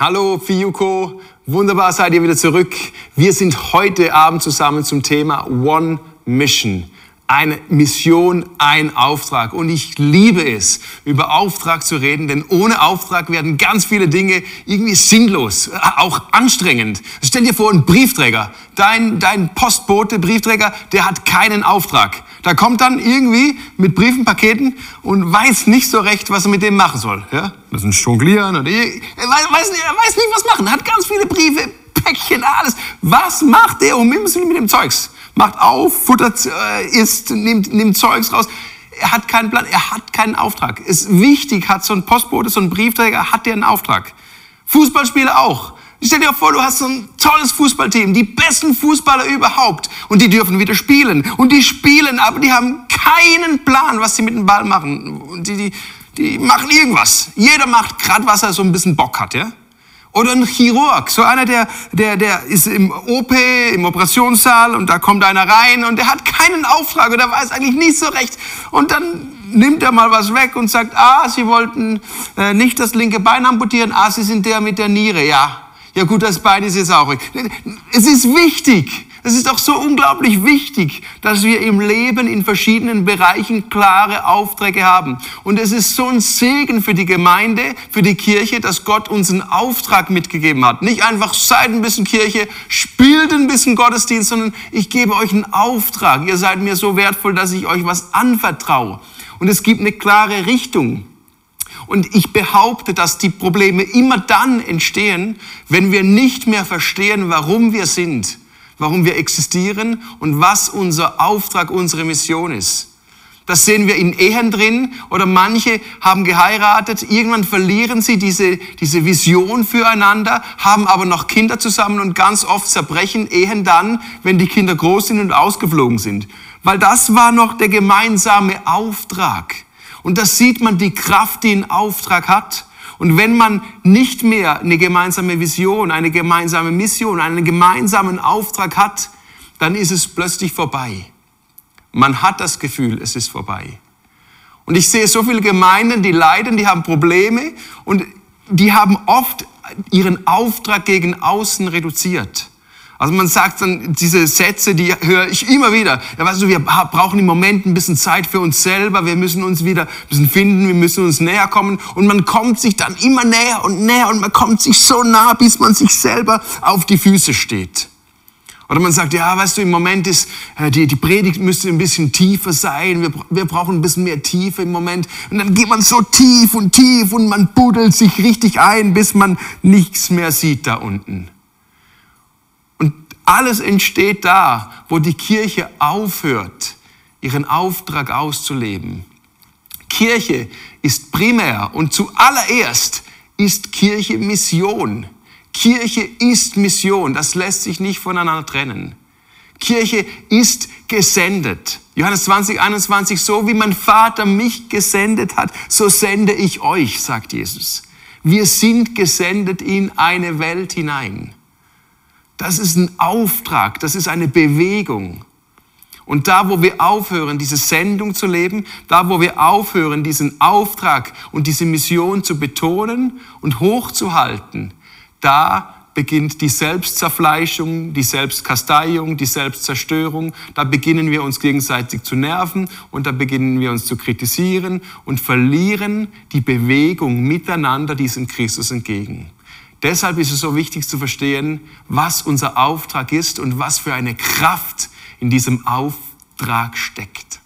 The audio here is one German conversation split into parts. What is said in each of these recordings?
Hallo Fiyuko, wunderbar seid ihr wieder zurück. Wir sind heute Abend zusammen zum Thema One Mission eine Mission, ein Auftrag. Und ich liebe es, über Auftrag zu reden, denn ohne Auftrag werden ganz viele Dinge irgendwie sinnlos, äh, auch anstrengend. Stell dir vor, ein Briefträger, dein, dein Postbote, Briefträger, der hat keinen Auftrag. Da kommt dann irgendwie mit Briefen, Paketen und weiß nicht so recht, was er mit dem machen soll. Ja? Ein Jonglieren oder er weiß, weiß, er weiß nicht, was machen. Hat ganz viele Briefe, Päckchen, alles. Was macht der um mit dem Zeugs? macht auf, futtert, äh, isst, nimmt, nimmt Zeugs raus. Er hat keinen Plan, er hat keinen Auftrag. Ist wichtig, hat so ein Postbote, so ein Briefträger, hat der einen Auftrag. Fußballspieler auch. Stell dir vor, du hast so ein tolles Fußballteam, die besten Fußballer überhaupt und die dürfen wieder spielen und die spielen, aber die haben keinen Plan, was sie mit dem Ball machen. Und die, die, die machen irgendwas. Jeder macht gerade, was er so ein bisschen Bock hat, ja? Oder ein Chirurg, so einer, der, der, der ist im OP, im Operationssaal und da kommt einer rein und der hat keinen Auftrag oder weiß eigentlich nicht so recht. Und dann nimmt er mal was weg und sagt, ah, Sie wollten äh, nicht das linke Bein amputieren, ah, Sie sind der mit der Niere, ja. Ja gut, das Bein ist jetzt auch weg. Es ist wichtig, es ist doch so unglaublich wichtig, dass wir im Leben in verschiedenen Bereichen klare Aufträge haben. Und es ist so ein Segen für die Gemeinde, für die Kirche, dass Gott uns einen Auftrag mitgegeben hat. Nicht einfach seid ein bisschen Kirche, spielt ein bisschen Gottesdienst, sondern ich gebe euch einen Auftrag. Ihr seid mir so wertvoll, dass ich euch was anvertraue. Und es gibt eine klare Richtung. Und ich behaupte, dass die Probleme immer dann entstehen, wenn wir nicht mehr verstehen, warum wir sind warum wir existieren und was unser Auftrag, unsere Mission ist. Das sehen wir in Ehen drin oder manche haben geheiratet, irgendwann verlieren sie diese, diese Vision füreinander, haben aber noch Kinder zusammen und ganz oft zerbrechen Ehen dann, wenn die Kinder groß sind und ausgeflogen sind. Weil das war noch der gemeinsame Auftrag. Und da sieht man die Kraft, die ein Auftrag hat. Und wenn man nicht mehr eine gemeinsame Vision, eine gemeinsame Mission, einen gemeinsamen Auftrag hat, dann ist es plötzlich vorbei. Man hat das Gefühl, es ist vorbei. Und ich sehe so viele Gemeinden, die leiden, die haben Probleme und die haben oft ihren Auftrag gegen außen reduziert. Also man sagt dann diese Sätze, die höre ich immer wieder. Ja, weißt du, wir brauchen im Moment ein bisschen Zeit für uns selber. Wir müssen uns wieder ein bisschen finden. Wir müssen uns näher kommen. Und man kommt sich dann immer näher und näher und man kommt sich so nah, bis man sich selber auf die Füße steht. Oder man sagt, ja, weißt du, im Moment ist, äh, die, die Predigt müsste ein bisschen tiefer sein. Wir, wir brauchen ein bisschen mehr Tiefe im Moment. Und dann geht man so tief und tief und man buddelt sich richtig ein, bis man nichts mehr sieht da unten. Alles entsteht da, wo die Kirche aufhört, ihren Auftrag auszuleben. Kirche ist primär und zuallererst ist Kirche Mission. Kirche ist Mission, das lässt sich nicht voneinander trennen. Kirche ist gesendet. Johannes 20, 21, so wie mein Vater mich gesendet hat, so sende ich euch, sagt Jesus. Wir sind gesendet in eine Welt hinein. Das ist ein Auftrag, das ist eine Bewegung. Und da, wo wir aufhören, diese Sendung zu leben, da, wo wir aufhören, diesen Auftrag und diese Mission zu betonen und hochzuhalten, da beginnt die Selbstzerfleischung, die Selbstkasteiung, die Selbstzerstörung. Da beginnen wir uns gegenseitig zu nerven und da beginnen wir uns zu kritisieren und verlieren die Bewegung miteinander diesem Christus entgegen. Deshalb ist es so wichtig zu verstehen, was unser Auftrag ist und was für eine Kraft in diesem Auftrag steckt.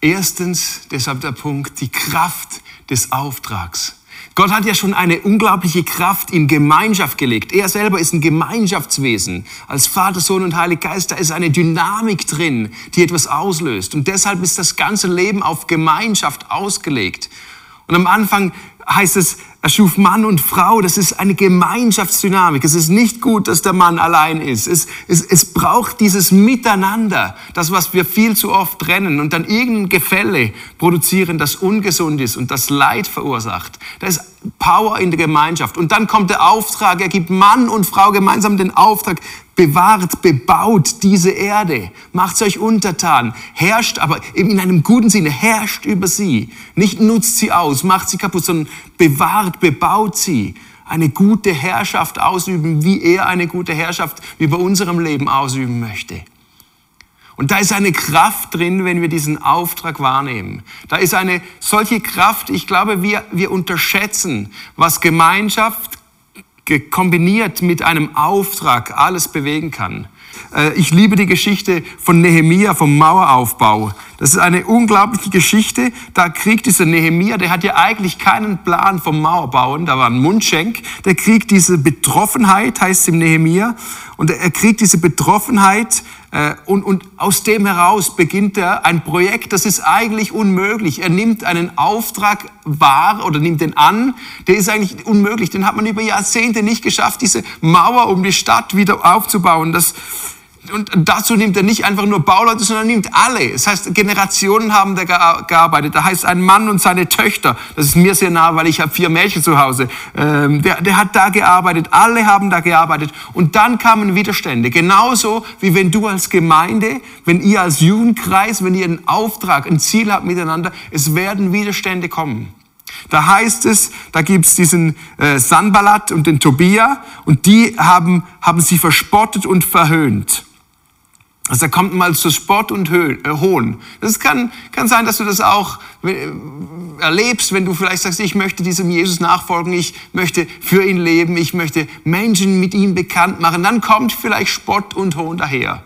Erstens, deshalb der Punkt, die Kraft des Auftrags. Gott hat ja schon eine unglaubliche Kraft in Gemeinschaft gelegt. Er selber ist ein Gemeinschaftswesen. Als Vater, Sohn und Heiliger Geist, da ist eine Dynamik drin, die etwas auslöst. Und deshalb ist das ganze Leben auf Gemeinschaft ausgelegt. Und am Anfang heißt es, er schuf Mann und Frau. Das ist eine Gemeinschaftsdynamik. Es ist nicht gut, dass der Mann allein ist. Es, es, es braucht dieses Miteinander, das, was wir viel zu oft trennen und dann irgendein Gefälle produzieren, das ungesund ist und das Leid verursacht. Da ist Power in der Gemeinschaft. Und dann kommt der Auftrag, er gibt Mann und Frau gemeinsam den Auftrag, bewahrt, bebaut diese Erde, macht euch untertan, herrscht, aber eben in einem guten Sinne, herrscht über sie. Nicht nutzt sie aus, macht sie kaputt, sondern bewahrt, bebaut sie. eine gute Herrschaft ausüben, wie er eine gute Herrschaft über unserem Leben ausüben möchte. Und da ist eine Kraft drin, wenn wir diesen Auftrag wahrnehmen. Da ist eine solche Kraft, ich glaube, wir, wir unterschätzen, was Gemeinschaft kombiniert mit einem Auftrag alles bewegen kann. Äh, ich liebe die Geschichte von Nehemia vom Maueraufbau. Das ist eine unglaubliche Geschichte. Da kriegt dieser Nehemia, der hat ja eigentlich keinen Plan vom Mauerbauen, da war ein Mundschenk, der kriegt diese Betroffenheit, heißt es im Nehemia, und er kriegt diese Betroffenheit und, und aus dem heraus beginnt er ein Projekt, das ist eigentlich unmöglich. Er nimmt einen Auftrag wahr oder nimmt den an, der ist eigentlich unmöglich. Den hat man über Jahrzehnte nicht geschafft, diese Mauer um die Stadt wieder aufzubauen. Das, und dazu nimmt er nicht einfach nur Bauleute, sondern nimmt alle. Das heißt, Generationen haben da gearbeitet. Da heißt ein Mann und seine Töchter. Das ist mir sehr nah, weil ich habe vier Mädchen zu Hause. Ähm, der, der hat da gearbeitet. Alle haben da gearbeitet. Und dann kamen Widerstände. Genauso wie wenn du als Gemeinde, wenn ihr als Jugendkreis, wenn ihr einen Auftrag, ein Ziel habt miteinander, es werden Widerstände kommen. Da heißt es, da gibt's diesen äh, Sanballat und den Tobia und die haben, haben sie verspottet und verhöhnt. Also da kommt mal zu Spott und äh, Hohn. Das kann, kann sein, dass du das auch äh, erlebst, wenn du vielleicht sagst, ich möchte diesem Jesus nachfolgen, ich möchte für ihn leben, ich möchte Menschen mit ihm bekannt machen. Dann kommt vielleicht Spott und Hohn daher.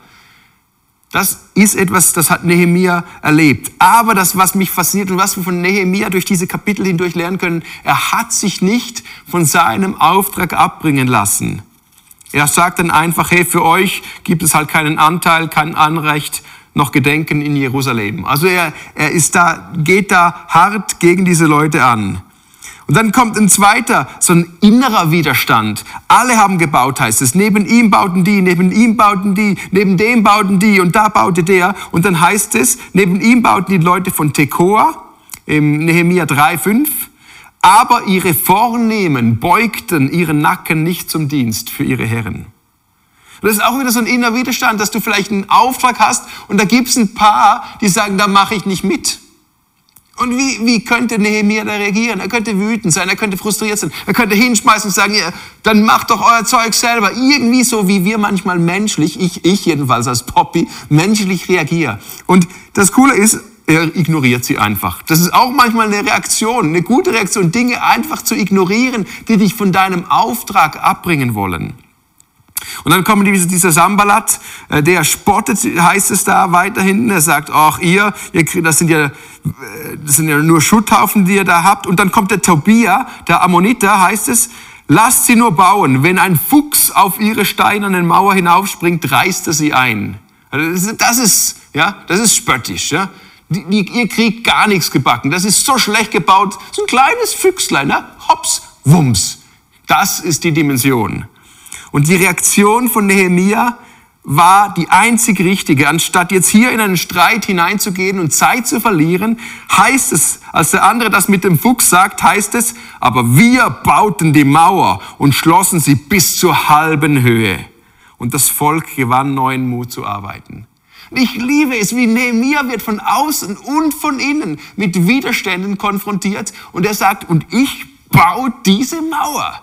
Das ist etwas, das hat Nehemia erlebt. Aber das, was mich fasziniert und was wir von Nehemia durch diese Kapitel hindurch lernen können, er hat sich nicht von seinem Auftrag abbringen lassen. Er sagt dann einfach, hey, für euch gibt es halt keinen Anteil, kein Anrecht, noch Gedenken in Jerusalem. Also er, er ist da, geht da hart gegen diese Leute an. Und dann kommt ein zweiter, so ein innerer Widerstand. Alle haben gebaut, heißt es. Neben ihm bauten die, neben ihm bauten die, neben dem bauten die und da baute der. Und dann heißt es, neben ihm bauten die Leute von Tekoa, im Nehemia 3, 5. Aber ihre Vornehmen beugten ihren Nacken nicht zum Dienst für ihre Herren. das ist auch wieder so ein innerer Widerstand, dass du vielleicht einen Auftrag hast und da gibt es ein paar, die sagen, da mache ich nicht mit. Und wie, wie könnte Nehemiah da reagieren? Er könnte wütend sein, er könnte frustriert sein, er könnte hinschmeißen und sagen, ja, dann macht doch euer Zeug selber. Irgendwie so, wie wir manchmal menschlich, ich, ich jedenfalls als Poppy, menschlich reagieren. Und das Coole ist, er ignoriert sie einfach. Das ist auch manchmal eine Reaktion, eine gute Reaktion, Dinge einfach zu ignorieren, die dich von deinem Auftrag abbringen wollen. Und dann diese, dieser Sambalat, äh, der spottet, heißt es da weiter hinten. Er sagt, ach ihr, ihr das sind ja, äh, das sind ja nur Schutthaufen, die ihr da habt. Und dann kommt der Tobia, der Ammoniter, heißt es, lasst sie nur bauen. Wenn ein Fuchs auf ihre steinernen Mauer hinaufspringt, reißt er sie ein. Also das ist, ja, das ist spöttisch, ja. Die, ihr kriegt gar nichts gebacken. Das ist so schlecht gebaut. So ein kleines Füchslein, ne? Hops, Wumms. Das ist die Dimension. Und die Reaktion von Nehemia war die einzig richtige. Anstatt jetzt hier in einen Streit hineinzugehen und Zeit zu verlieren, heißt es, als der andere das mit dem Fuchs sagt, heißt es, aber wir bauten die Mauer und schlossen sie bis zur halben Höhe. Und das Volk gewann neuen Mut zu arbeiten. Ich liebe es, wie Nehemiah wird von außen und von innen mit Widerständen konfrontiert und er sagt, und ich baue diese Mauer.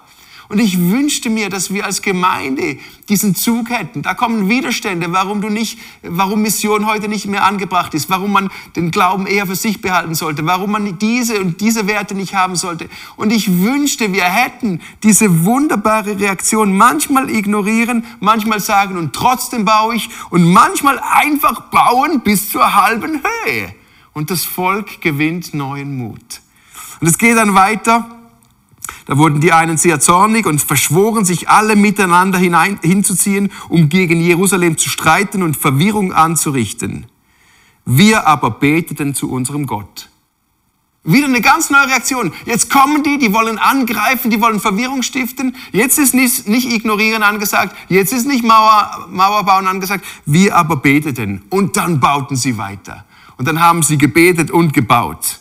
Und ich wünschte mir, dass wir als Gemeinde diesen Zug hätten. Da kommen Widerstände, warum du nicht, warum Mission heute nicht mehr angebracht ist, warum man den Glauben eher für sich behalten sollte, warum man diese und diese Werte nicht haben sollte. Und ich wünschte, wir hätten diese wunderbare Reaktion manchmal ignorieren, manchmal sagen und trotzdem baue ich und manchmal einfach bauen bis zur halben Höhe. Und das Volk gewinnt neuen Mut. Und es geht dann weiter. Da wurden die einen sehr zornig und verschworen, sich alle miteinander hinein, hinzuziehen, um gegen Jerusalem zu streiten und Verwirrung anzurichten. Wir aber beteten zu unserem Gott. Wieder eine ganz neue Reaktion. Jetzt kommen die, die wollen angreifen, die wollen Verwirrung stiften. Jetzt ist nicht, nicht ignorieren angesagt, jetzt ist nicht Mauer, Mauerbauen angesagt. Wir aber beteten und dann bauten sie weiter. Und dann haben sie gebetet und gebaut.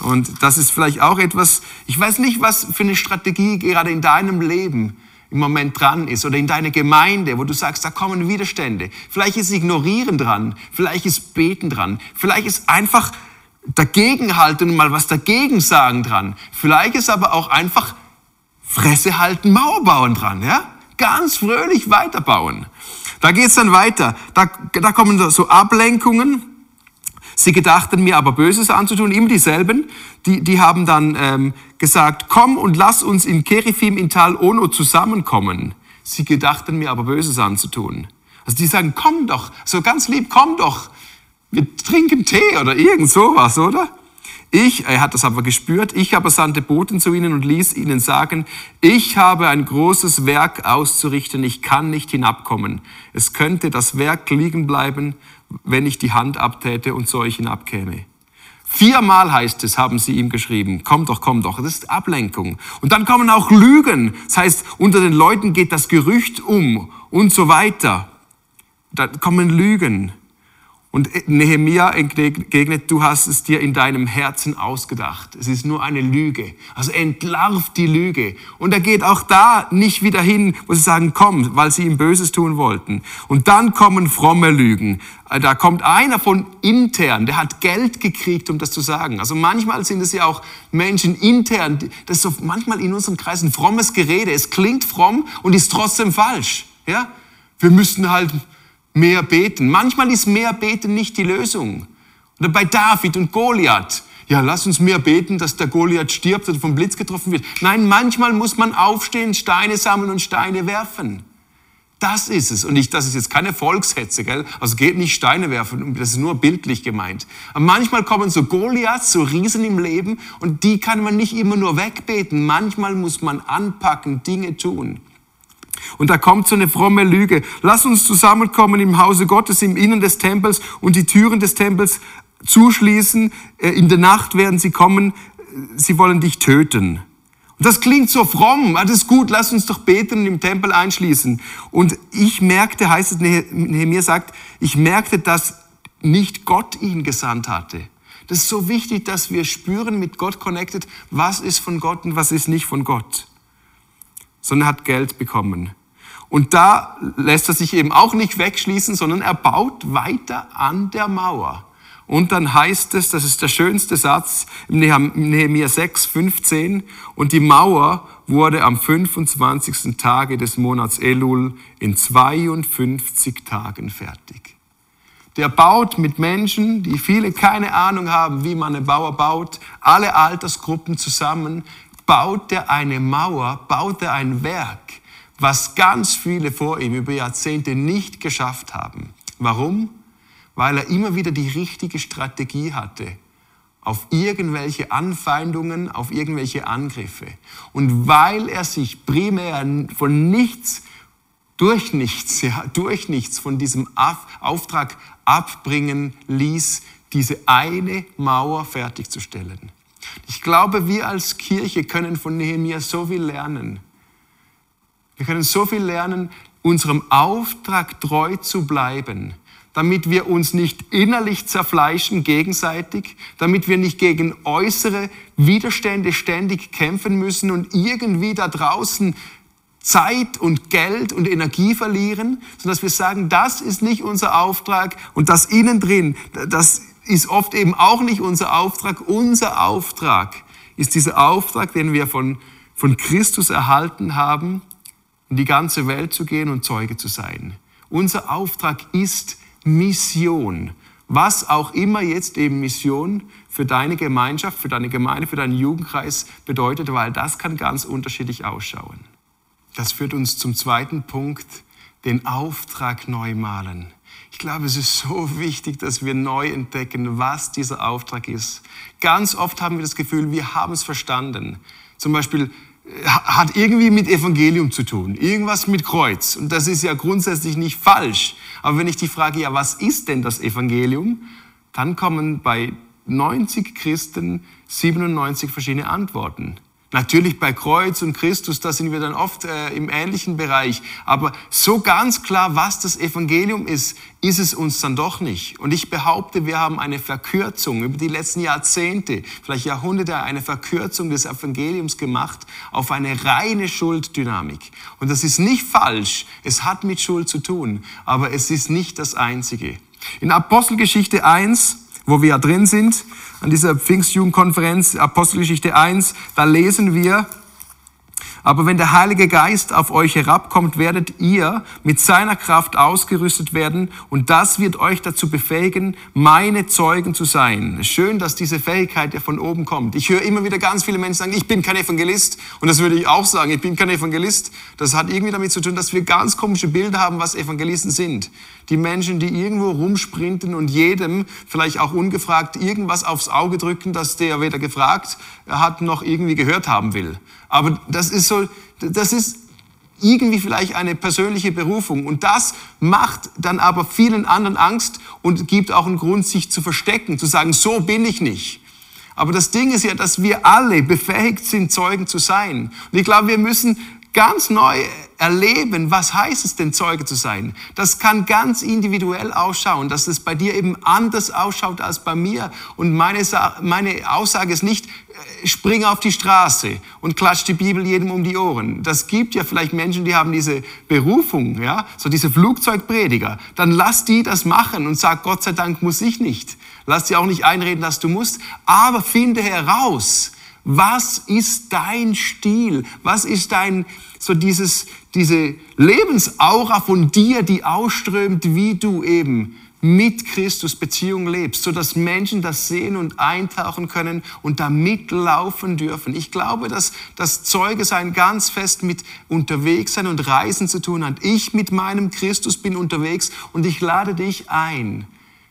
Und das ist vielleicht auch etwas, ich weiß nicht, was für eine Strategie gerade in deinem Leben im Moment dran ist oder in deiner Gemeinde, wo du sagst, da kommen Widerstände. Vielleicht ist Ignorieren dran, vielleicht ist Beten dran, vielleicht ist einfach dagegenhalten und mal was dagegen sagen dran. Vielleicht ist aber auch einfach Fresse halten, Mauer bauen dran, ja? Ganz fröhlich weiterbauen. Da geht's dann weiter. Da, da kommen so Ablenkungen. Sie gedachten mir aber Böses anzutun, immer dieselben. Die, die haben dann ähm, gesagt, komm und lass uns in Kerifim in Tal Ono zusammenkommen. Sie gedachten mir aber Böses anzutun. Also die sagen, komm doch, so ganz lieb, komm doch. Wir trinken Tee oder irgend sowas, oder? Ich, er hat das aber gespürt, ich aber sandte Boten zu ihnen und ließ ihnen sagen, ich habe ein großes Werk auszurichten, ich kann nicht hinabkommen. Es könnte das Werk liegen bleiben, wenn ich die Hand abtäte und zu euch hinabkäme. Viermal heißt es, haben sie ihm geschrieben, komm doch, komm doch. Das ist Ablenkung. Und dann kommen auch Lügen. Das heißt, unter den Leuten geht das Gerücht um und so weiter. Da kommen Lügen. Und Nehemia entgegnet, du hast es dir in deinem Herzen ausgedacht. Es ist nur eine Lüge. Also entlarvt die Lüge. Und er geht auch da nicht wieder hin, wo sie sagen, komm, weil sie ihm Böses tun wollten. Und dann kommen fromme Lügen. Da kommt einer von intern, der hat Geld gekriegt, um das zu sagen. Also manchmal sind es ja auch Menschen intern, das ist so manchmal in unseren Kreisen frommes Gerede. Es klingt fromm und ist trotzdem falsch. Ja? Wir müssten halt mehr beten. Manchmal ist mehr beten nicht die Lösung. Oder bei David und Goliath. Ja, lass uns mehr beten, dass der Goliath stirbt oder vom Blitz getroffen wird. Nein, manchmal muss man aufstehen, Steine sammeln und Steine werfen. Das ist es. Und ich, das ist jetzt keine Volkshetze, gell? Also geht nicht Steine werfen, das ist nur bildlich gemeint. Aber manchmal kommen so Goliaths, so Riesen im Leben und die kann man nicht immer nur wegbeten. Manchmal muss man anpacken, Dinge tun. Und da kommt so eine fromme Lüge. Lass uns zusammenkommen im Hause Gottes, im Innern des Tempels und die Türen des Tempels zuschließen. Äh, in der Nacht werden sie kommen. Sie wollen dich töten. Und das klingt so fromm. Ist gut. Lass uns doch beten und im Tempel einschließen. Und ich merkte, heißt es, Nehemiah sagt, ich merkte, dass nicht Gott ihn gesandt hatte. Das ist so wichtig, dass wir spüren, mit Gott connected, was ist von Gott und was ist nicht von Gott sondern hat Geld bekommen. Und da lässt er sich eben auch nicht wegschließen, sondern er baut weiter an der Mauer. Und dann heißt es, das ist der schönste Satz, im Nehemiah 6, 15, und die Mauer wurde am 25. Tage des Monats Elul in 52 Tagen fertig. Der baut mit Menschen, die viele keine Ahnung haben, wie man eine Mauer baut, alle Altersgruppen zusammen, baut er eine Mauer, baut er ein Werk, was ganz viele vor ihm über Jahrzehnte nicht geschafft haben. Warum? Weil er immer wieder die richtige Strategie hatte auf irgendwelche Anfeindungen, auf irgendwelche Angriffe. Und weil er sich primär von nichts, durch nichts, ja, durch nichts von diesem Auftrag abbringen ließ, diese eine Mauer fertigzustellen. Ich glaube, wir als Kirche können von Nehemiah so viel lernen. Wir können so viel lernen, unserem Auftrag treu zu bleiben, damit wir uns nicht innerlich zerfleischen gegenseitig, damit wir nicht gegen äußere Widerstände ständig kämpfen müssen und irgendwie da draußen Zeit und Geld und Energie verlieren, sondern dass wir sagen, das ist nicht unser Auftrag und das innen drin, das ist oft eben auch nicht unser Auftrag. Unser Auftrag ist dieser Auftrag, den wir von, von Christus erhalten haben, in die ganze Welt zu gehen und Zeuge zu sein. Unser Auftrag ist Mission. Was auch immer jetzt eben Mission für deine Gemeinschaft, für deine Gemeinde, für deinen Jugendkreis bedeutet, weil das kann ganz unterschiedlich ausschauen. Das führt uns zum zweiten Punkt, den Auftrag neu malen. Ich glaube, es ist so wichtig, dass wir neu entdecken, was dieser Auftrag ist. Ganz oft haben wir das Gefühl, wir haben es verstanden. Zum Beispiel äh, hat irgendwie mit Evangelium zu tun, irgendwas mit Kreuz. Und das ist ja grundsätzlich nicht falsch. Aber wenn ich die Frage, ja, was ist denn das Evangelium? Dann kommen bei 90 Christen 97 verschiedene Antworten. Natürlich bei Kreuz und Christus, da sind wir dann oft äh, im ähnlichen Bereich. Aber so ganz klar, was das Evangelium ist, ist es uns dann doch nicht. Und ich behaupte, wir haben eine Verkürzung über die letzten Jahrzehnte, vielleicht Jahrhunderte, eine Verkürzung des Evangeliums gemacht auf eine reine Schulddynamik. Und das ist nicht falsch. Es hat mit Schuld zu tun. Aber es ist nicht das Einzige. In Apostelgeschichte 1, wo wir ja drin sind, an dieser Pfingstjugendkonferenz, Apostelgeschichte 1, da lesen wir, Aber wenn der Heilige Geist auf euch herabkommt, werdet ihr mit seiner Kraft ausgerüstet werden und das wird euch dazu befähigen, meine Zeugen zu sein. Schön, dass diese Fähigkeit ja von oben kommt. Ich höre immer wieder ganz viele Menschen sagen, ich bin kein Evangelist und das würde ich auch sagen, ich bin kein Evangelist. Das hat irgendwie damit zu tun, dass wir ganz komische Bilder haben, was Evangelisten sind. Die Menschen, die irgendwo rumsprinten und jedem vielleicht auch ungefragt irgendwas aufs Auge drücken, dass der weder gefragt hat noch irgendwie gehört haben will. Aber das ist so, das ist irgendwie vielleicht eine persönliche Berufung. Und das macht dann aber vielen anderen Angst und gibt auch einen Grund, sich zu verstecken, zu sagen, so bin ich nicht. Aber das Ding ist ja, dass wir alle befähigt sind, Zeugen zu sein. Und ich glaube, wir müssen ganz neu erleben, was heißt es denn, Zeuge zu sein. Das kann ganz individuell ausschauen, dass es bei dir eben anders ausschaut als bei mir. Und meine, meine Aussage ist nicht, äh, spring auf die Straße und klatsch die Bibel jedem um die Ohren. Das gibt ja vielleicht Menschen, die haben diese Berufung, ja, so diese Flugzeugprediger. Dann lass die das machen und sag, Gott sei Dank muss ich nicht. Lass dir auch nicht einreden, dass du musst, aber finde heraus, was ist dein Stil? Was ist dein, so dieses, diese Lebensaura von dir, die ausströmt, wie du eben mit Christus Beziehung lebst, so dass Menschen das sehen und eintauchen können und da mitlaufen dürfen. Ich glaube, dass das Zeuge sein ganz fest mit unterwegs sein und Reisen zu tun hat. Ich mit meinem Christus bin unterwegs und ich lade dich ein,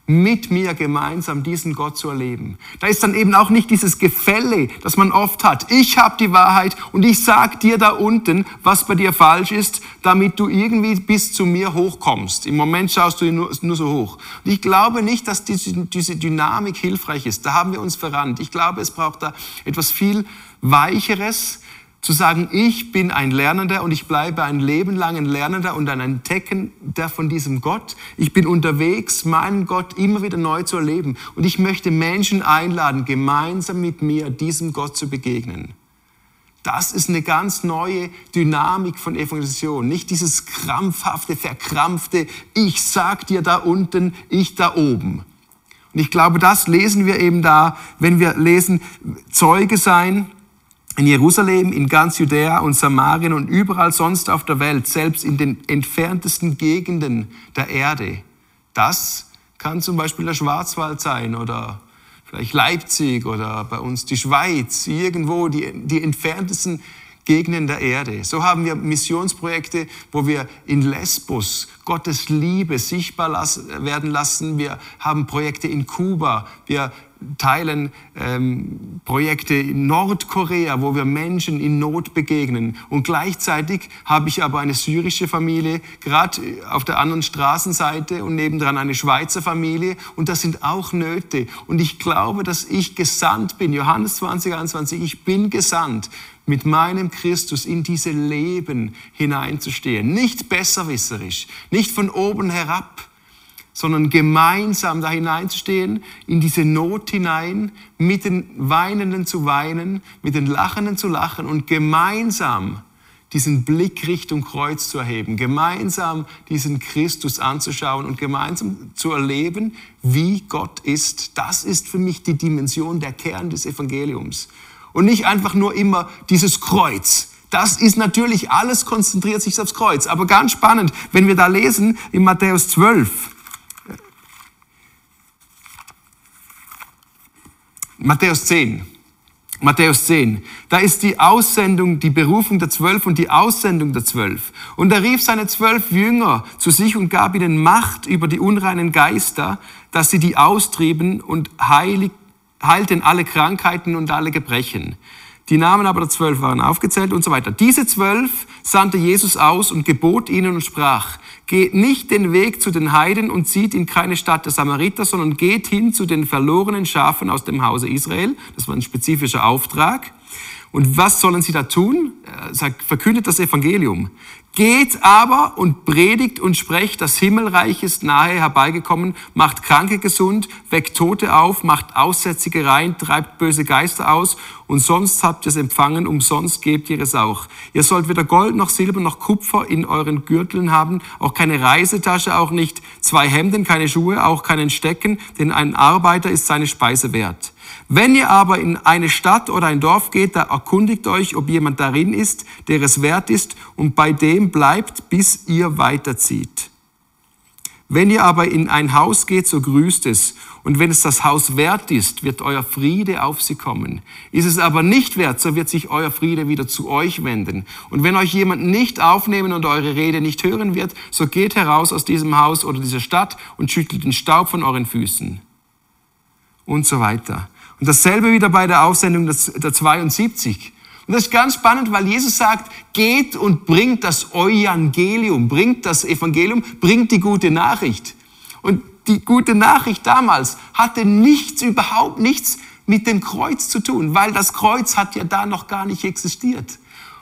mit mir gemeinsam diesen Gott zu erleben. Da ist dann eben auch nicht dieses Gefälle, das man oft hat. Ich habe die Wahrheit und ich sag dir da unten, was bei dir falsch ist, damit du irgendwie bis zu mir hochkommst. Im Moment schaust du nur, nur so hoch. Und ich glaube nicht, dass diese, diese Dynamik hilfreich ist. Da haben wir uns verrannt. Ich glaube, es braucht da etwas viel Weicheres, zu sagen, ich bin ein Lernender und ich bleibe ein Leben lang ein Lernender und ein Entdeckender von diesem Gott. Ich bin unterwegs, meinen Gott immer wieder neu zu erleben. Und ich möchte Menschen einladen, gemeinsam mit mir diesem Gott zu begegnen. Das ist eine ganz neue Dynamik von Evangelisation. Nicht dieses krampfhafte, verkrampfte, ich sag dir da unten, ich da oben. Und ich glaube, das lesen wir eben da, wenn wir lesen, Zeuge sein, in Jerusalem, in ganz Judäa und Samarien und überall sonst auf der Welt, selbst in den entferntesten Gegenden der Erde. Das kann zum Beispiel der Schwarzwald sein oder vielleicht Leipzig oder bei uns die Schweiz, irgendwo die, die entferntesten Gegenden der Erde. So haben wir Missionsprojekte, wo wir in Lesbos Gottes Liebe sichtbar werden lassen. Wir haben Projekte in Kuba. Wir teilen ähm, Projekte in Nordkorea, wo wir Menschen in Not begegnen. Und gleichzeitig habe ich aber eine syrische Familie, gerade auf der anderen Straßenseite und nebendran eine Schweizer Familie. Und das sind auch Nöte. Und ich glaube, dass ich gesandt bin. Johannes 20, 21, ich bin gesandt mit meinem Christus in diese Leben hineinzustehen. Nicht besserwisserisch, nicht von oben herab, sondern gemeinsam da hineinstehen, in diese Not hinein, mit den Weinenden zu weinen, mit den Lachenden zu lachen und gemeinsam diesen Blick Richtung Kreuz zu erheben, gemeinsam diesen Christus anzuschauen und gemeinsam zu erleben, wie Gott ist. Das ist für mich die Dimension, der Kern des Evangeliums. Und nicht einfach nur immer dieses Kreuz. Das ist natürlich, alles konzentriert sich aufs Kreuz. Aber ganz spannend, wenn wir da lesen in Matthäus 12, Matthäus 10. Matthäus 10. Da ist die Aussendung, die Berufung der Zwölf und die Aussendung der Zwölf. Und er rief seine zwölf Jünger zu sich und gab ihnen Macht über die unreinen Geister, dass sie die austrieben und heilig, heilten alle Krankheiten und alle Gebrechen. Die Namen aber der Zwölf waren aufgezählt und so weiter. Diese Zwölf sandte Jesus aus und gebot ihnen und sprach, geht nicht den Weg zu den Heiden und zieht in keine Stadt der Samariter, sondern geht hin zu den verlorenen Schafen aus dem Hause Israel. Das war ein spezifischer Auftrag. Und was sollen sie da tun? Er sagt, verkündet das Evangelium. Geht aber und predigt und sprecht, das Himmelreich ist nahe herbeigekommen, macht Kranke gesund, weckt Tote auf, macht Aussätzige rein, treibt böse Geister aus und sonst habt ihr es empfangen, umsonst gebt ihr es auch. Ihr sollt weder Gold noch Silber noch Kupfer in euren Gürteln haben, auch keine Reisetasche, auch nicht zwei Hemden, keine Schuhe, auch keinen Stecken, denn ein Arbeiter ist seine Speise wert. Wenn ihr aber in eine Stadt oder ein Dorf geht, da erkundigt euch, ob jemand darin ist, der es wert ist, und bei dem bleibt, bis ihr weiterzieht. Wenn ihr aber in ein Haus geht, so grüßt es. Und wenn es das Haus wert ist, wird euer Friede auf sie kommen. Ist es aber nicht wert, so wird sich euer Friede wieder zu euch wenden. Und wenn euch jemand nicht aufnehmen und eure Rede nicht hören wird, so geht heraus aus diesem Haus oder dieser Stadt und schüttelt den Staub von euren Füßen. Und so weiter. Und dasselbe wieder bei der Aussendung der 72. Und das ist ganz spannend, weil Jesus sagt, geht und bringt das Evangelium, bringt das Evangelium, bringt die gute Nachricht. Und die gute Nachricht damals hatte nichts, überhaupt nichts mit dem Kreuz zu tun, weil das Kreuz hat ja da noch gar nicht existiert.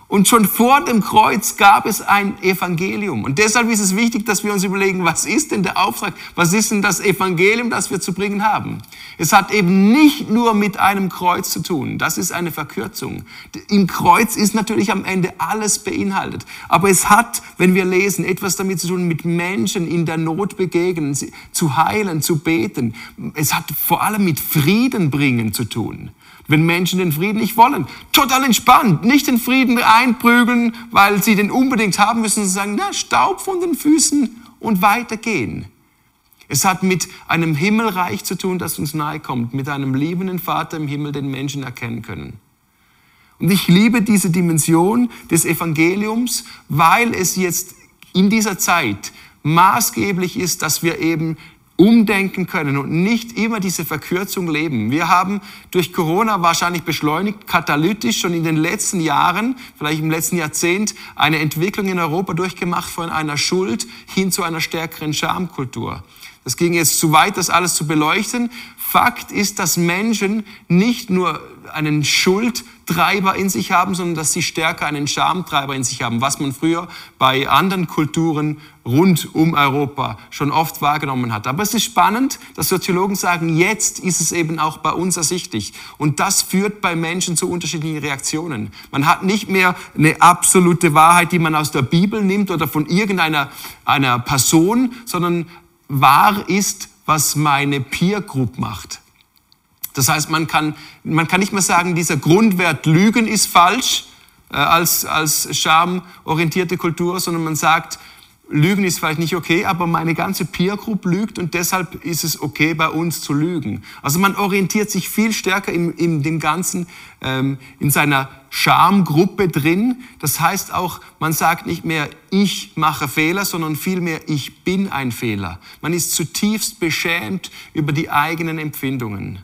Und schon vor dem Kreuz gab es ein Evangelium. Und deshalb ist es wichtig, dass wir uns überlegen, was ist denn der Auftrag? Was ist denn das Evangelium, das wir zu bringen haben? Es hat eben nicht nur mit einem Kreuz zu tun. Das ist eine Verkürzung. Im Kreuz ist natürlich am Ende alles beinhaltet. Aber es hat, wenn wir lesen, etwas damit zu tun, mit Menschen in der Not begegnen, zu heilen, zu beten. Es hat vor allem mit Frieden bringen zu tun wenn Menschen den Frieden nicht wollen. Total entspannt, nicht den Frieden einprügeln, weil sie den unbedingt haben müssen, und sagen, na, Staub von den Füßen und weitergehen. Es hat mit einem Himmelreich zu tun, das uns nahe kommt, mit einem liebenden Vater im Himmel, den Menschen erkennen können. Und ich liebe diese Dimension des Evangeliums, weil es jetzt in dieser Zeit maßgeblich ist, dass wir eben umdenken können und nicht immer diese Verkürzung leben. Wir haben durch Corona wahrscheinlich beschleunigt, katalytisch schon in den letzten Jahren, vielleicht im letzten Jahrzehnt, eine Entwicklung in Europa durchgemacht von einer Schuld hin zu einer stärkeren Schamkultur. Das ging jetzt zu weit, das alles zu beleuchten. Fakt ist, dass Menschen nicht nur einen Schuldtreiber in sich haben, sondern dass sie stärker einen Schamtreiber in sich haben, was man früher bei anderen Kulturen rund um Europa schon oft wahrgenommen hat. Aber es ist spannend, dass Soziologen sagen, jetzt ist es eben auch bei uns ersichtlich. Und das führt bei Menschen zu unterschiedlichen Reaktionen. Man hat nicht mehr eine absolute Wahrheit, die man aus der Bibel nimmt oder von irgendeiner einer Person, sondern wahr ist, was meine Peer Group macht. Das heißt, man kann, man kann nicht mehr sagen, dieser Grundwert Lügen ist falsch äh, als, als schamorientierte Kultur, sondern man sagt, Lügen ist vielleicht nicht okay, aber meine ganze Peer Group lügt und deshalb ist es okay, bei uns zu lügen. Also man orientiert sich viel stärker in, in dem Ganzen, ähm, in seiner Schamgruppe drin. Das heißt auch, man sagt nicht mehr, ich mache Fehler, sondern vielmehr, ich bin ein Fehler. Man ist zutiefst beschämt über die eigenen Empfindungen.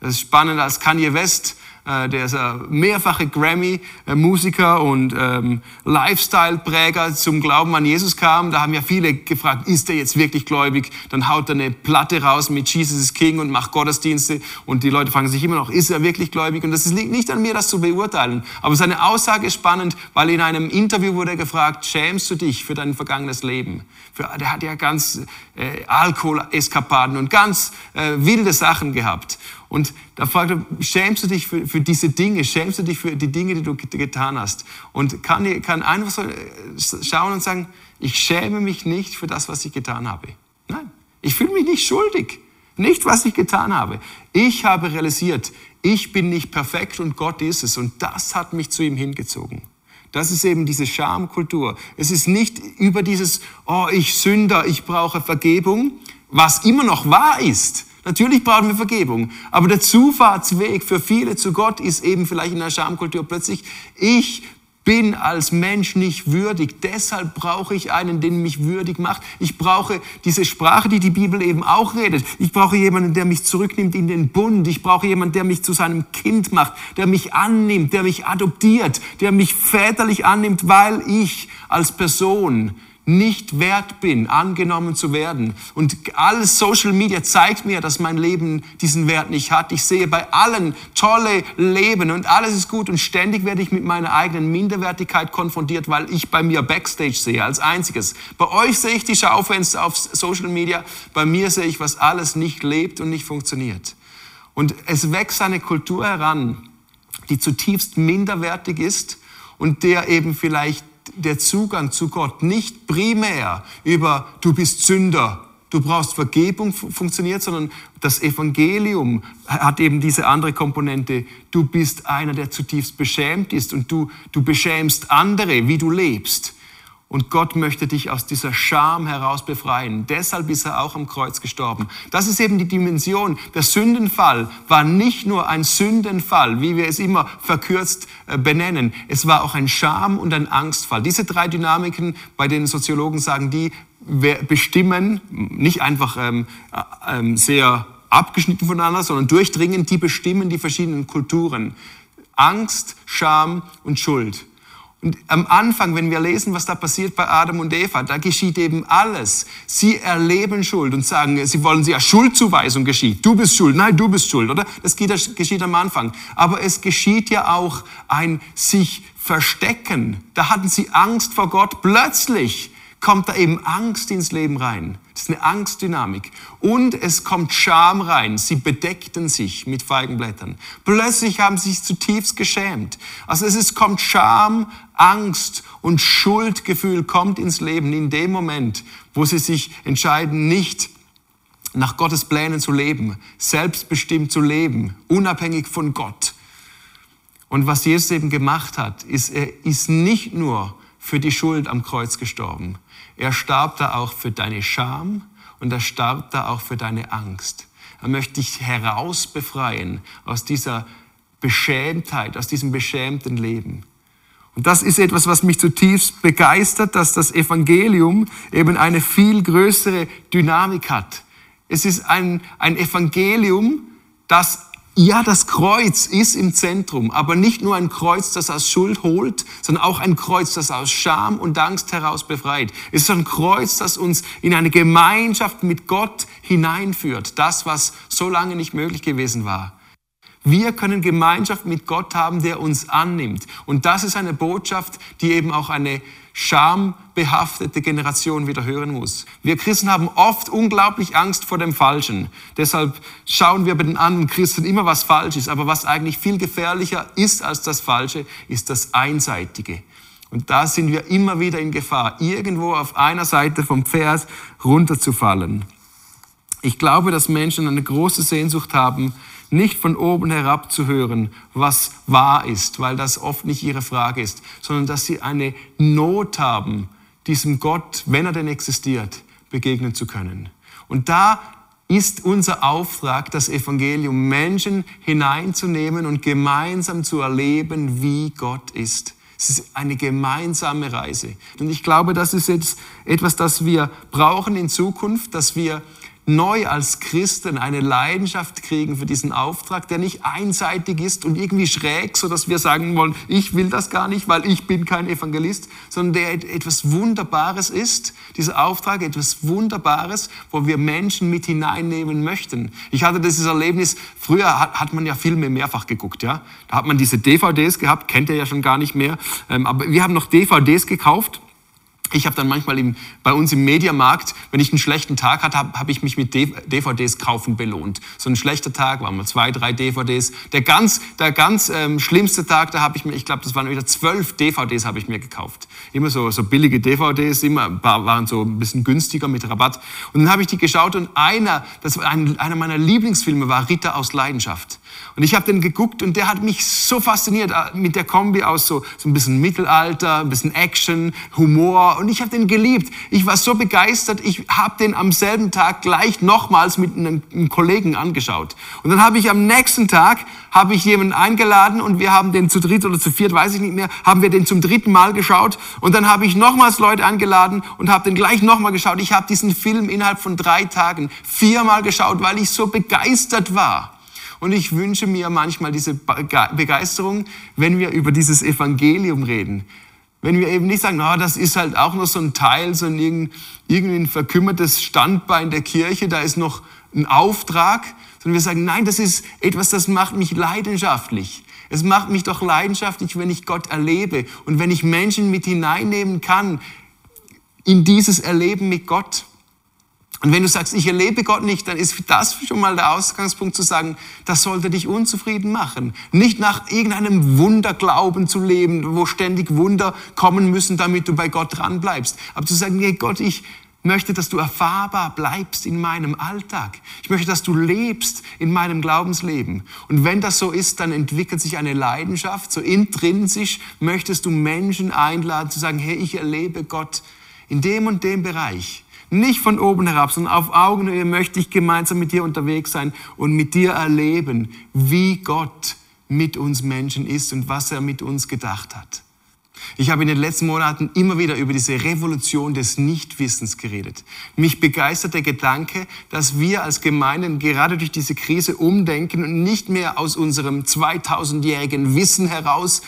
Das ist spannend, als Kanye West äh, der ist ein mehrfache Grammy-Musiker und ähm, Lifestyle-Präger zum Glauben an Jesus kam. Da haben ja viele gefragt, ist er jetzt wirklich gläubig? Dann haut er eine Platte raus mit Jesus is King und macht Gottesdienste und die Leute fragen sich immer noch, ist er wirklich gläubig? Und das liegt nicht an mir, das zu beurteilen. Aber seine Aussage ist spannend, weil in einem Interview wurde er gefragt, schämst du dich für dein vergangenes Leben? Für, der hat ja ganz äh, Alkohol-Eskapaden und ganz äh, wilde Sachen gehabt. Und da fragt er, schämst du dich für, für diese Dinge? Schämst du dich für die Dinge, die du getan hast? Und kann, kann einfach so äh, schauen und sagen, ich schäme mich nicht für das, was ich getan habe. Nein, ich fühle mich nicht schuldig. Nicht, was ich getan habe. Ich habe realisiert, ich bin nicht perfekt und Gott ist es. Und das hat mich zu ihm hingezogen. Das ist eben diese Schamkultur. Es ist nicht über dieses, oh, ich Sünder, ich brauche Vergebung, was immer noch wahr ist. Natürlich brauchen wir Vergebung. Aber der Zufahrtsweg für viele zu Gott ist eben vielleicht in der Schamkultur plötzlich, ich bin als Mensch nicht würdig. Deshalb brauche ich einen, den mich würdig macht. Ich brauche diese Sprache, die die Bibel eben auch redet. Ich brauche jemanden, der mich zurücknimmt in den Bund. Ich brauche jemanden, der mich zu seinem Kind macht, der mich annimmt, der mich adoptiert, der mich väterlich annimmt, weil ich als Person nicht wert bin, angenommen zu werden. Und alles Social Media zeigt mir, dass mein Leben diesen Wert nicht hat. Ich sehe bei allen tolle Leben und alles ist gut und ständig werde ich mit meiner eigenen Minderwertigkeit konfrontiert, weil ich bei mir Backstage sehe als einziges. Bei euch sehe ich die Schaufenster auf Social Media, bei mir sehe ich, was alles nicht lebt und nicht funktioniert. Und es wächst eine Kultur heran, die zutiefst minderwertig ist und der eben vielleicht der Zugang zu Gott nicht primär über du bist Sünder du brauchst Vergebung funktioniert, sondern das Evangelium hat eben diese andere Komponente. Du bist einer, der zutiefst beschämt ist und du, du beschämst andere, wie du lebst. Und Gott möchte dich aus dieser Scham heraus befreien. Deshalb ist er auch am Kreuz gestorben. Das ist eben die Dimension. Der Sündenfall war nicht nur ein Sündenfall, wie wir es immer verkürzt äh, benennen. Es war auch ein Scham- und ein Angstfall. Diese drei Dynamiken, bei denen Soziologen sagen, die bestimmen, nicht einfach ähm, äh, ähm, sehr abgeschnitten voneinander, sondern durchdringend, die bestimmen die verschiedenen Kulturen. Angst, Scham und Schuld. Am Anfang, wenn wir lesen, was da passiert bei Adam und Eva, da geschieht eben alles. Sie erleben Schuld und sagen, sie wollen ja Schuldzuweisung geschieht. Du bist schuld, nein, du bist schuld, oder? Das geschieht am Anfang. Aber es geschieht ja auch ein sich verstecken. Da hatten sie Angst vor Gott. Plötzlich kommt da eben Angst ins Leben rein. Das ist eine Angstdynamik. Und es kommt Scham rein. Sie bedeckten sich mit Feigenblättern. Plötzlich haben sie sich zutiefst geschämt. Also es ist, kommt Scham, Angst und Schuldgefühl kommt ins Leben in dem Moment, wo sie sich entscheiden, nicht nach Gottes Plänen zu leben, selbstbestimmt zu leben, unabhängig von Gott. Und was Jesus eben gemacht hat, ist, er ist nicht nur für die Schuld am Kreuz gestorben, er starb da auch für deine Scham und er starb da auch für deine Angst. Er möchte dich herausbefreien aus dieser Beschämtheit, aus diesem beschämten Leben. Und das ist etwas, was mich zutiefst begeistert, dass das Evangelium eben eine viel größere Dynamik hat. Es ist ein, ein Evangelium, das ja, das Kreuz ist im Zentrum, aber nicht nur ein Kreuz, das aus Schuld holt, sondern auch ein Kreuz, das aus Scham und Angst heraus befreit. Es ist ein Kreuz, das uns in eine Gemeinschaft mit Gott hineinführt. Das, was so lange nicht möglich gewesen war. Wir können Gemeinschaft mit Gott haben, der uns annimmt. Und das ist eine Botschaft, die eben auch eine schambehaftete Generation wieder hören muss. Wir Christen haben oft unglaublich Angst vor dem Falschen. Deshalb schauen wir bei den anderen Christen immer, was falsch ist. Aber was eigentlich viel gefährlicher ist als das Falsche, ist das Einseitige. Und da sind wir immer wieder in Gefahr, irgendwo auf einer Seite vom Pferd runterzufallen. Ich glaube, dass Menschen eine große Sehnsucht haben, nicht von oben herab zu hören, was wahr ist, weil das oft nicht ihre Frage ist, sondern dass sie eine Not haben, diesem Gott, wenn er denn existiert, begegnen zu können. Und da ist unser Auftrag, das Evangelium Menschen hineinzunehmen und gemeinsam zu erleben, wie Gott ist. Es ist eine gemeinsame Reise. Und ich glaube, das ist jetzt etwas, das wir brauchen in Zukunft, dass wir neu als Christen eine Leidenschaft kriegen für diesen Auftrag, der nicht einseitig ist und irgendwie schräg, so dass wir sagen wollen, ich will das gar nicht, weil ich bin kein Evangelist, sondern der etwas Wunderbares ist, dieser Auftrag etwas Wunderbares, wo wir Menschen mit hineinnehmen möchten. Ich hatte dieses Erlebnis, früher hat, man ja Filme mehrfach geguckt, ja. Da hat man diese DVDs gehabt, kennt ihr ja schon gar nicht mehr, ähm, aber wir haben noch DVDs gekauft ich habe dann manchmal im, bei uns im Mediamarkt, wenn ich einen schlechten Tag hatte, habe hab ich mich mit DVDs kaufen belohnt. So ein schlechter Tag waren mal zwei, drei DVDs. Der ganz, der ganz ähm, schlimmste Tag, da habe ich mir, ich glaube, das waren wieder zwölf DVDs habe ich mir gekauft. Immer so, so billige DVDs, immer waren so ein bisschen günstiger mit Rabatt. Und dann habe ich die geschaut und einer, das war ein, einer meiner Lieblingsfilme war Ritter aus Leidenschaft. Und ich habe den geguckt und der hat mich so fasziniert äh, mit der Kombi aus so, so ein bisschen Mittelalter, ein bisschen Action, Humor und ich habe den geliebt. Ich war so begeistert, ich habe den am selben Tag gleich nochmals mit einem, Kollegen angeschaut. Und dann habe ich am nächsten Tag habe ich jemanden eingeladen und wir haben den zu dritt oder zu viert, weiß ich nicht mehr, haben wir den zum dritten Mal geschaut und dann habe ich nochmals Leute eingeladen und habe den gleich nochmal geschaut. Ich habe diesen Film innerhalb von drei Tagen viermal geschaut, weil ich so begeistert war. Und ich wünsche mir manchmal diese Begeisterung, wenn wir über dieses Evangelium reden. Wenn wir eben nicht sagen, oh, das ist halt auch noch so ein Teil, so ein irgendwie ein verkümmertes Standbein der Kirche, da ist noch ein Auftrag, sondern wir sagen, nein, das ist etwas, das macht mich leidenschaftlich. Es macht mich doch leidenschaftlich, wenn ich Gott erlebe und wenn ich Menschen mit hineinnehmen kann in dieses Erleben mit Gott. Und wenn du sagst, ich erlebe Gott nicht, dann ist das schon mal der Ausgangspunkt zu sagen, das sollte dich unzufrieden machen. Nicht nach irgendeinem Wunderglauben zu leben, wo ständig Wunder kommen müssen, damit du bei Gott dran bleibst. Aber zu sagen, nee, Gott, ich möchte, dass du erfahrbar bleibst in meinem Alltag. Ich möchte, dass du lebst in meinem Glaubensleben. Und wenn das so ist, dann entwickelt sich eine Leidenschaft. So intrinsisch möchtest du Menschen einladen zu sagen, hey, ich erlebe Gott in dem und dem Bereich. Nicht von oben herab, sondern auf Augenhöhe möchte ich gemeinsam mit dir unterwegs sein und mit dir erleben, wie Gott mit uns Menschen ist und was er mit uns gedacht hat. Ich habe in den letzten Monaten immer wieder über diese Revolution des Nichtwissens geredet. Mich begeistert der Gedanke, dass wir als Gemeinden gerade durch diese Krise umdenken und nicht mehr aus unserem 2000-jährigen Wissen heraus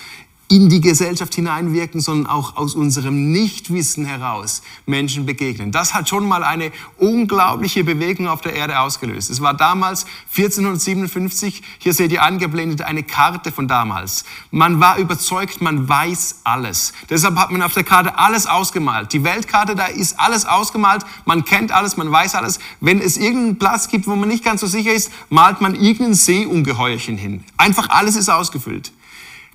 in die Gesellschaft hineinwirken, sondern auch aus unserem Nichtwissen heraus Menschen begegnen. Das hat schon mal eine unglaubliche Bewegung auf der Erde ausgelöst. Es war damals 1457, hier seht ihr angeblendet eine Karte von damals. Man war überzeugt, man weiß alles. Deshalb hat man auf der Karte alles ausgemalt. Die Weltkarte, da ist alles ausgemalt, man kennt alles, man weiß alles. Wenn es irgendeinen Platz gibt, wo man nicht ganz so sicher ist, malt man irgendein Seeungeheuerchen hin. Einfach alles ist ausgefüllt.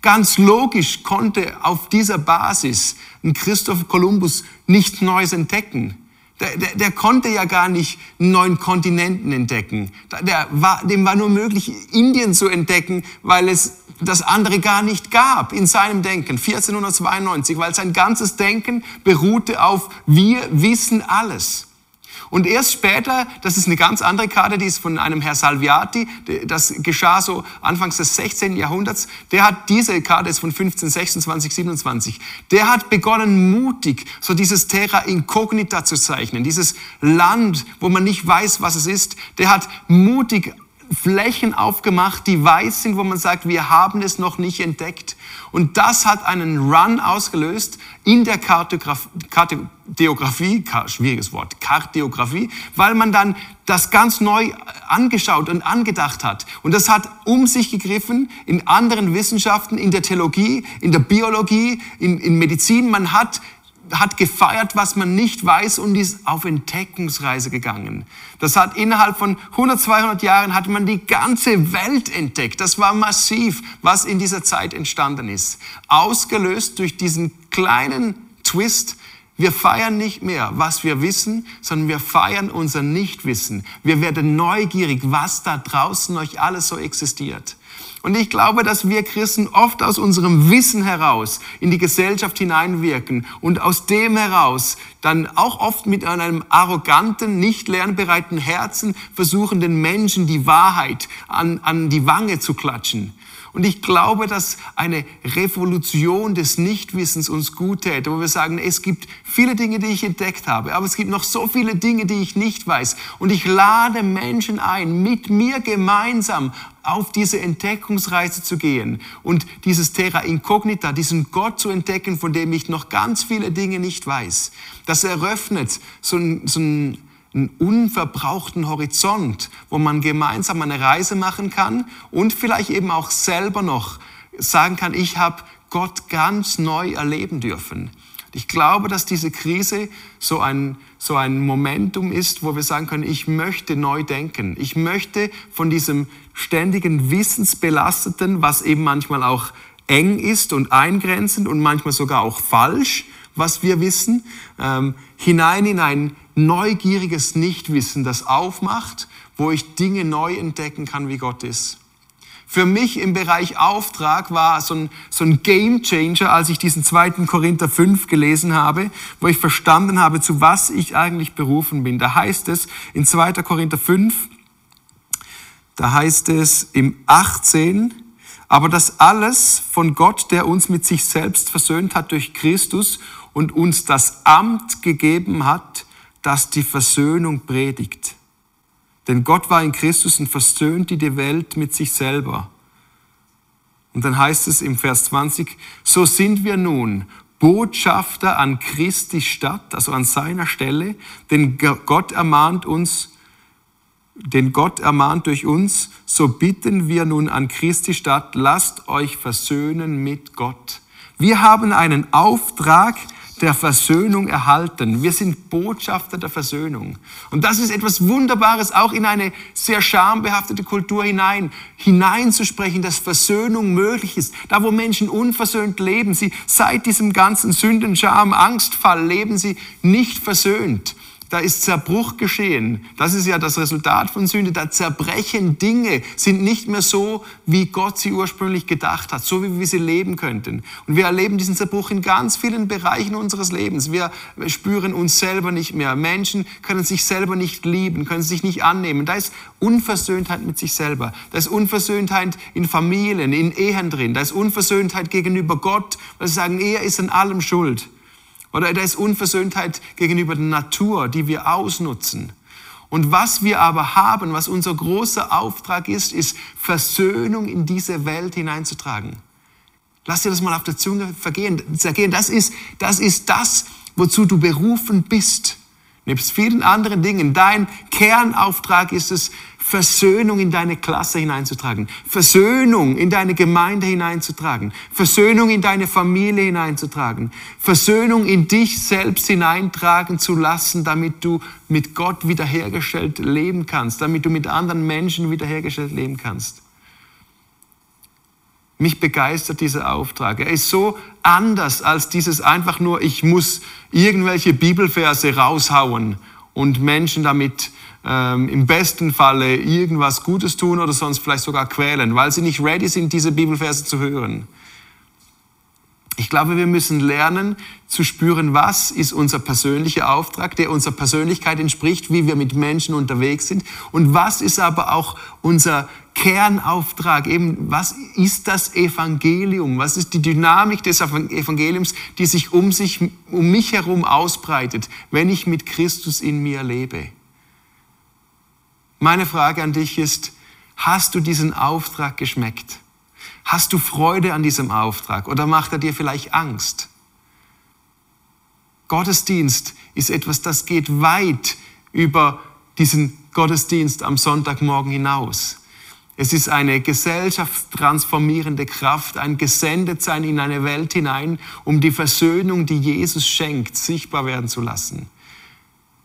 Ganz logisch konnte auf dieser Basis ein Christoph Kolumbus nichts Neues entdecken. Der, der, der, konnte ja gar nicht einen neuen Kontinenten entdecken. War, dem war nur möglich, Indien zu entdecken, weil es das andere gar nicht gab in seinem Denken. 1492, weil sein ganzes Denken beruhte auf, wir wissen alles. Und erst später, das ist eine ganz andere Karte, die ist von einem Herr Salviati, das geschah so anfangs des 16. Jahrhunderts, der hat diese Karte ist von 1526, 27, der hat begonnen mutig so dieses Terra Incognita zu zeichnen, dieses Land, wo man nicht weiß, was es ist, der hat mutig Flächen aufgemacht, die weiß sind, wo man sagt, wir haben es noch nicht entdeckt. Und das hat einen Run ausgelöst in der Kartografie, schwieriges Wort, Kartografie, weil man dann das ganz neu angeschaut und angedacht hat. Und das hat um sich gegriffen in anderen Wissenschaften, in der Theologie, in der Biologie, in, in Medizin. Man hat hat gefeiert, was man nicht weiß und ist auf Entdeckungsreise gegangen. Das hat innerhalb von 100, 200 Jahren hat man die ganze Welt entdeckt. Das war massiv, was in dieser Zeit entstanden ist. Ausgelöst durch diesen kleinen Twist. Wir feiern nicht mehr, was wir wissen, sondern wir feiern unser Nichtwissen. Wir werden neugierig, was da draußen euch alles so existiert. Und ich glaube, dass wir Christen oft aus unserem Wissen heraus in die Gesellschaft hineinwirken und aus dem heraus dann auch oft mit einem arroganten, nicht lernbereiten Herzen versuchen, den Menschen die Wahrheit an, an die Wange zu klatschen. Und ich glaube, dass eine Revolution des Nichtwissens uns gut täte, wo wir sagen, es gibt viele Dinge, die ich entdeckt habe, aber es gibt noch so viele Dinge, die ich nicht weiß. Und ich lade Menschen ein, mit mir gemeinsam auf diese Entdeckungsreise zu gehen und dieses Terra Incognita, diesen Gott zu entdecken, von dem ich noch ganz viele Dinge nicht weiß. Das eröffnet so ein, so ein einen unverbrauchten Horizont, wo man gemeinsam eine Reise machen kann und vielleicht eben auch selber noch sagen kann, ich habe Gott ganz neu erleben dürfen. Ich glaube, dass diese Krise so ein, so ein Momentum ist, wo wir sagen können, ich möchte neu denken. Ich möchte von diesem ständigen Wissensbelasteten, was eben manchmal auch eng ist und eingrenzend und manchmal sogar auch falsch, was wir wissen, ähm, hinein in ein neugieriges Nichtwissen, das aufmacht, wo ich Dinge neu entdecken kann, wie Gott ist. Für mich im Bereich Auftrag war so ein, so ein Game Changer, als ich diesen zweiten Korinther 5 gelesen habe, wo ich verstanden habe, zu was ich eigentlich berufen bin. Da heißt es in 2. Korinther 5, da heißt es im 18, aber das alles von Gott, der uns mit sich selbst versöhnt hat durch Christus und uns das Amt gegeben hat, das die Versöhnung predigt. Denn Gott war in Christus und versöhnte die Welt mit sich selber. Und dann heißt es im Vers 20, so sind wir nun Botschafter an Christi Stadt, also an seiner Stelle, denn Gott ermahnt uns, denn Gott ermahnt durch uns, so bitten wir nun an Christi Stadt, lasst euch versöhnen mit Gott. Wir haben einen Auftrag, der Versöhnung erhalten. Wir sind Botschafter der Versöhnung. Und das ist etwas Wunderbares, auch in eine sehr schambehaftete Kultur hinein, hineinzusprechen, dass Versöhnung möglich ist. Da, wo Menschen unversöhnt leben, sie seit diesem ganzen Sünden, Scham, Angstfall leben sie nicht versöhnt da ist Zerbruch geschehen. Das ist ja das Resultat von Sünde. Da zerbrechen Dinge, sind nicht mehr so, wie Gott sie ursprünglich gedacht hat, so wie wir sie leben könnten. Und wir erleben diesen Zerbruch in ganz vielen Bereichen unseres Lebens. Wir spüren uns selber nicht mehr. Menschen können sich selber nicht lieben, können sich nicht annehmen. Da ist Unversöhntheit mit sich selber. Da ist Unversöhntheit in Familien, in Ehen drin. Da ist Unversöhntheit gegenüber Gott, weil sie sagen, er ist an allem schuld. Oder da ist Unversöhntheit gegenüber der Natur, die wir ausnutzen. Und was wir aber haben, was unser großer Auftrag ist, ist Versöhnung in diese Welt hineinzutragen. Lass dir das mal auf der Zunge vergehen. Das ist, das ist das, wozu du berufen bist. Nebst vielen anderen Dingen. Dein Kernauftrag ist es, Versöhnung in deine Klasse hineinzutragen, Versöhnung in deine Gemeinde hineinzutragen, Versöhnung in deine Familie hineinzutragen, Versöhnung in dich selbst hineintragen zu lassen, damit du mit Gott wiederhergestellt leben kannst, damit du mit anderen Menschen wiederhergestellt leben kannst. Mich begeistert dieser Auftrag. Er ist so anders als dieses einfach nur, ich muss irgendwelche Bibelverse raushauen und Menschen damit ähm, im besten Falle irgendwas Gutes tun oder sonst vielleicht sogar quälen, weil sie nicht ready sind, diese Bibelverse zu hören. Ich glaube, wir müssen lernen zu spüren, was ist unser persönlicher Auftrag, der unserer Persönlichkeit entspricht, wie wir mit Menschen unterwegs sind und was ist aber auch unser Kernauftrag, eben was ist das Evangelium, was ist die Dynamik des Evangeliums, die sich um, sich, um mich herum ausbreitet, wenn ich mit Christus in mir lebe. Meine Frage an dich ist, hast du diesen Auftrag geschmeckt? Hast du Freude an diesem Auftrag oder macht er dir vielleicht Angst? Gottesdienst ist etwas, das geht weit über diesen Gottesdienst am Sonntagmorgen hinaus. Es ist eine gesellschaftstransformierende Kraft, ein Gesendetsein in eine Welt hinein, um die Versöhnung, die Jesus schenkt, sichtbar werden zu lassen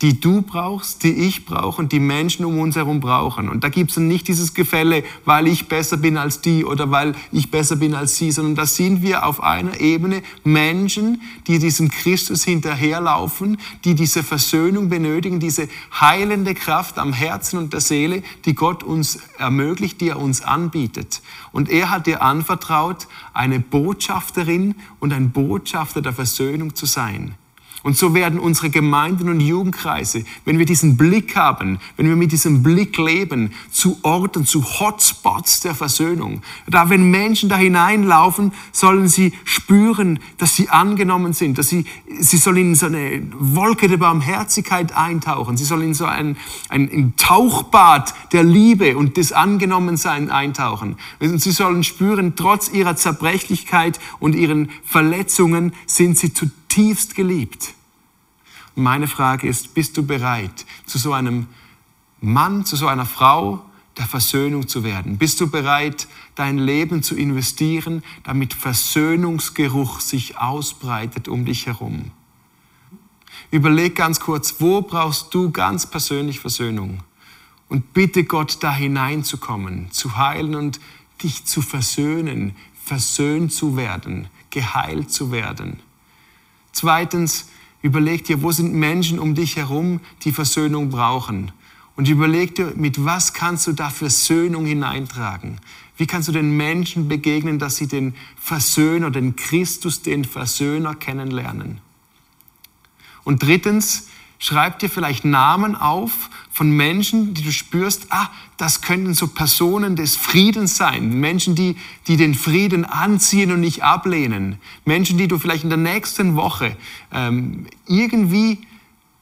die du brauchst, die ich brauche und die Menschen um uns herum brauchen. Und da gibt es nicht dieses Gefälle, weil ich besser bin als die oder weil ich besser bin als sie, sondern da sind wir auf einer Ebene Menschen, die diesem Christus hinterherlaufen, die diese Versöhnung benötigen, diese heilende Kraft am Herzen und der Seele, die Gott uns ermöglicht, die er uns anbietet. Und er hat dir anvertraut, eine Botschafterin und ein Botschafter der Versöhnung zu sein. Und so werden unsere Gemeinden und Jugendkreise, wenn wir diesen Blick haben, wenn wir mit diesem Blick leben, zu Orten, zu Hotspots der Versöhnung. Da, wenn Menschen da hineinlaufen, sollen sie spüren, dass sie angenommen sind, dass sie, sie sollen in so eine Wolke der Barmherzigkeit eintauchen. Sie sollen in so ein, ein, ein Tauchbad der Liebe und des Angenommenseins eintauchen. Und sie sollen spüren, trotz ihrer Zerbrechlichkeit und ihren Verletzungen sind sie zu zutiefst geliebt. meine Frage ist, bist du bereit, zu so einem Mann, zu so einer Frau der Versöhnung zu werden? Bist du bereit, dein Leben zu investieren, damit Versöhnungsgeruch sich ausbreitet um dich herum? Überleg ganz kurz, wo brauchst du ganz persönlich Versöhnung? Und bitte Gott, da hineinzukommen, zu heilen und dich zu versöhnen, versöhnt zu werden, geheilt zu werden. Zweitens, überleg dir, wo sind Menschen um dich herum, die Versöhnung brauchen. Und überleg dir, mit was kannst du da Versöhnung hineintragen? Wie kannst du den Menschen begegnen, dass sie den Versöhner, den Christus, den Versöhner kennenlernen? Und drittens, Schreib dir vielleicht Namen auf von Menschen, die du spürst, ah, das könnten so Personen des Friedens sein. Menschen, die, die den Frieden anziehen und nicht ablehnen. Menschen, die du vielleicht in der nächsten Woche ähm, irgendwie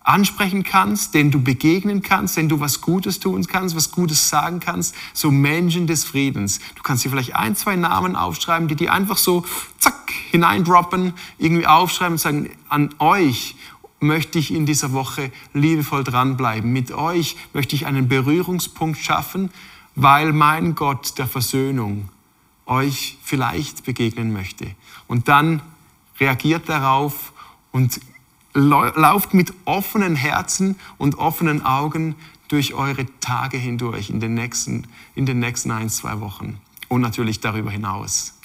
ansprechen kannst, denen du begegnen kannst, denen du was Gutes tun kannst, was Gutes sagen kannst. So Menschen des Friedens. Du kannst dir vielleicht ein, zwei Namen aufschreiben, die dir einfach so zack hineindroppen, irgendwie aufschreiben und sagen, an euch möchte ich in dieser Woche liebevoll dranbleiben. Mit euch möchte ich einen Berührungspunkt schaffen, weil mein Gott der Versöhnung euch vielleicht begegnen möchte. Und dann reagiert darauf und lauft mit offenen Herzen und offenen Augen durch eure Tage hindurch in den nächsten, in den nächsten ein, zwei Wochen und natürlich darüber hinaus.